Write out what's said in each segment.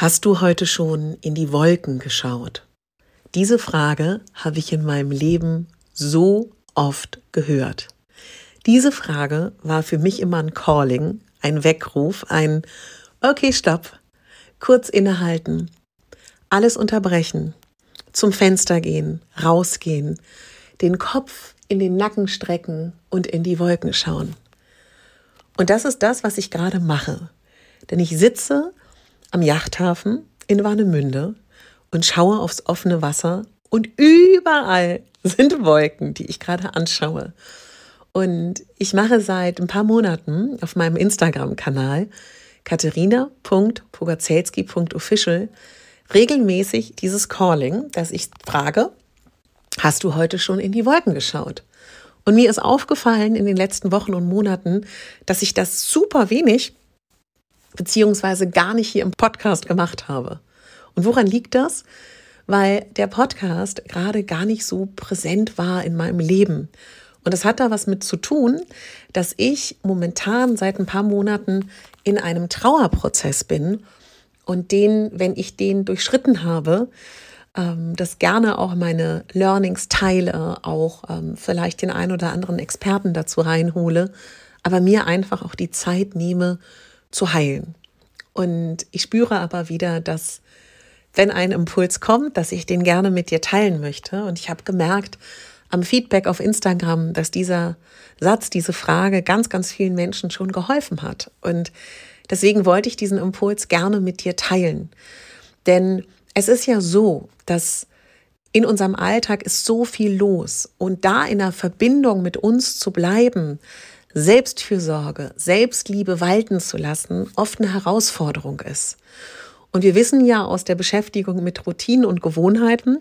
Hast du heute schon in die Wolken geschaut? Diese Frage habe ich in meinem Leben so oft gehört. Diese Frage war für mich immer ein Calling, ein Weckruf, ein Okay, stopp, kurz innehalten, alles unterbrechen, zum Fenster gehen, rausgehen, den Kopf in den Nacken strecken und in die Wolken schauen. Und das ist das, was ich gerade mache. Denn ich sitze am Yachthafen in Warnemünde und schaue aufs offene Wasser und überall sind Wolken, die ich gerade anschaue. Und ich mache seit ein paar Monaten auf meinem Instagram-Kanal katharina.pogazelski.official regelmäßig dieses Calling, dass ich frage, hast du heute schon in die Wolken geschaut? Und mir ist aufgefallen in den letzten Wochen und Monaten, dass ich das super wenig beziehungsweise gar nicht hier im Podcast gemacht habe. Und woran liegt das? Weil der Podcast gerade gar nicht so präsent war in meinem Leben. Und das hat da was mit zu tun, dass ich momentan seit ein paar Monaten in einem Trauerprozess bin und den, wenn ich den durchschritten habe, ähm, das gerne auch meine Learnings teile, auch ähm, vielleicht den einen oder anderen Experten dazu reinhole, aber mir einfach auch die Zeit nehme, zu heilen. Und ich spüre aber wieder, dass wenn ein Impuls kommt, dass ich den gerne mit dir teilen möchte. Und ich habe gemerkt am Feedback auf Instagram, dass dieser Satz, diese Frage ganz, ganz vielen Menschen schon geholfen hat. Und deswegen wollte ich diesen Impuls gerne mit dir teilen. Denn es ist ja so, dass in unserem Alltag ist so viel los und da in der Verbindung mit uns zu bleiben, Selbstfürsorge, Selbstliebe walten zu lassen, oft eine Herausforderung ist. Und wir wissen ja aus der Beschäftigung mit Routinen und Gewohnheiten,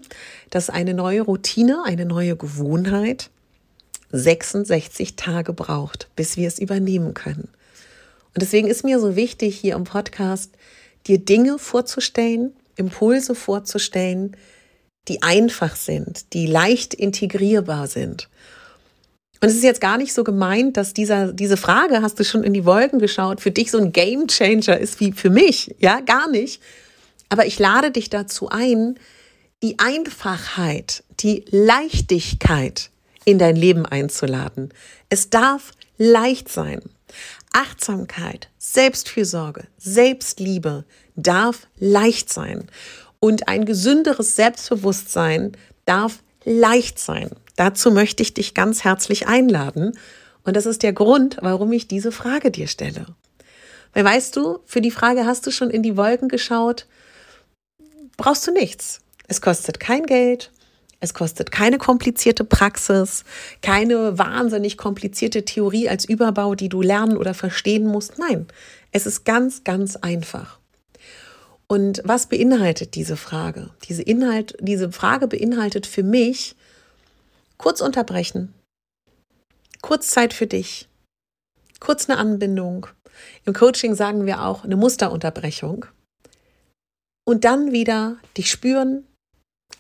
dass eine neue Routine, eine neue Gewohnheit 66 Tage braucht, bis wir es übernehmen können. Und deswegen ist mir so wichtig, hier im Podcast dir Dinge vorzustellen, Impulse vorzustellen, die einfach sind, die leicht integrierbar sind und es ist jetzt gar nicht so gemeint, dass dieser, diese Frage, hast du schon in die Wolken geschaut, für dich so ein Game Changer ist wie für mich. Ja, gar nicht. Aber ich lade dich dazu ein, die Einfachheit, die Leichtigkeit in dein Leben einzuladen. Es darf leicht sein. Achtsamkeit, Selbstfürsorge, Selbstliebe darf leicht sein. Und ein gesünderes Selbstbewusstsein darf leicht sein. Dazu möchte ich dich ganz herzlich einladen. Und das ist der Grund, warum ich diese Frage dir stelle. Weil weißt du, für die Frage hast du schon in die Wolken geschaut, brauchst du nichts. Es kostet kein Geld, es kostet keine komplizierte Praxis, keine wahnsinnig komplizierte Theorie als Überbau, die du lernen oder verstehen musst. Nein, es ist ganz, ganz einfach. Und was beinhaltet diese Frage? Diese, Inhalt, diese Frage beinhaltet für mich kurz unterbrechen, kurz Zeit für dich, kurz eine Anbindung. Im Coaching sagen wir auch eine Musterunterbrechung. Und dann wieder dich spüren,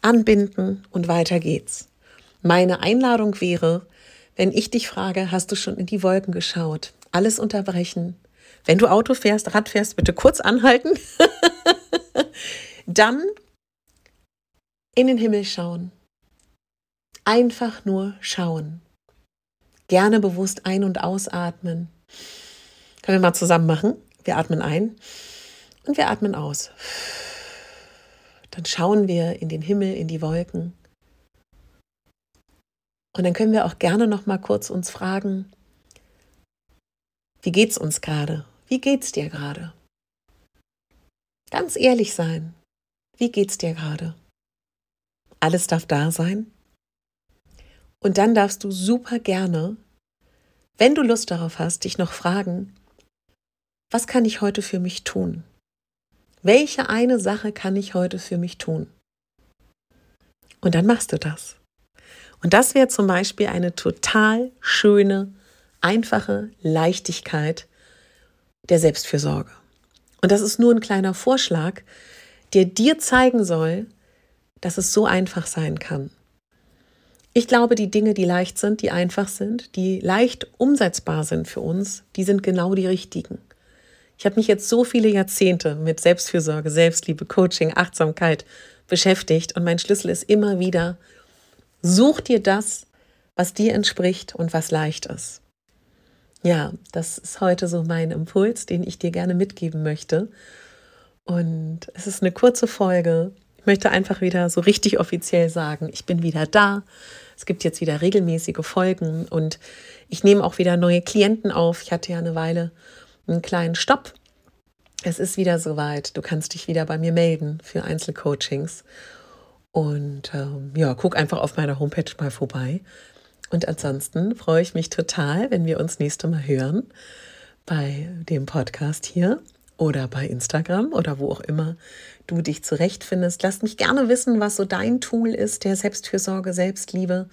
anbinden und weiter geht's. Meine Einladung wäre, wenn ich dich frage, hast du schon in die Wolken geschaut? Alles unterbrechen. Wenn du Auto fährst, Rad fährst, bitte kurz anhalten. dann in den Himmel schauen Einfach nur schauen. Gerne bewusst ein- und ausatmen. Können wir mal zusammen machen? Wir atmen ein und wir atmen aus. Dann schauen wir in den Himmel, in die Wolken. Und dann können wir auch gerne noch mal kurz uns fragen, wie geht's uns gerade? Wie geht's dir gerade? Ganz ehrlich sein. Wie geht's dir gerade? Alles darf da sein. Und dann darfst du super gerne, wenn du Lust darauf hast, dich noch fragen, was kann ich heute für mich tun? Welche eine Sache kann ich heute für mich tun? Und dann machst du das. Und das wäre zum Beispiel eine total schöne, einfache Leichtigkeit der Selbstfürsorge. Und das ist nur ein kleiner Vorschlag, der dir zeigen soll, dass es so einfach sein kann. Ich glaube, die Dinge, die leicht sind, die einfach sind, die leicht umsetzbar sind für uns, die sind genau die richtigen. Ich habe mich jetzt so viele Jahrzehnte mit Selbstfürsorge, Selbstliebe, Coaching, Achtsamkeit beschäftigt und mein Schlüssel ist immer wieder, such dir das, was dir entspricht und was leicht ist. Ja, das ist heute so mein Impuls, den ich dir gerne mitgeben möchte. Und es ist eine kurze Folge. Ich möchte einfach wieder so richtig offiziell sagen, ich bin wieder da. Es gibt jetzt wieder regelmäßige Folgen und ich nehme auch wieder neue Klienten auf. Ich hatte ja eine Weile einen kleinen Stopp. Es ist wieder soweit. Du kannst dich wieder bei mir melden für Einzelcoachings. Und ähm, ja, guck einfach auf meiner Homepage mal vorbei. Und ansonsten freue ich mich total, wenn wir uns nächste Mal hören bei dem Podcast hier oder bei Instagram oder wo auch immer du dich zurechtfindest. Lass mich gerne wissen, was so dein Tool ist, der Selbstfürsorge, Selbstliebe.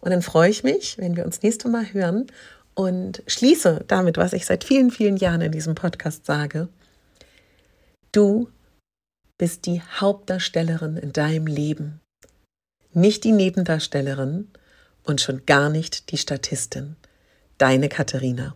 Und dann freue ich mich, wenn wir uns nächste Mal hören und schließe damit, was ich seit vielen, vielen Jahren in diesem Podcast sage. Du bist die Hauptdarstellerin in deinem Leben, nicht die Nebendarstellerin und schon gar nicht die Statistin. Deine Katharina.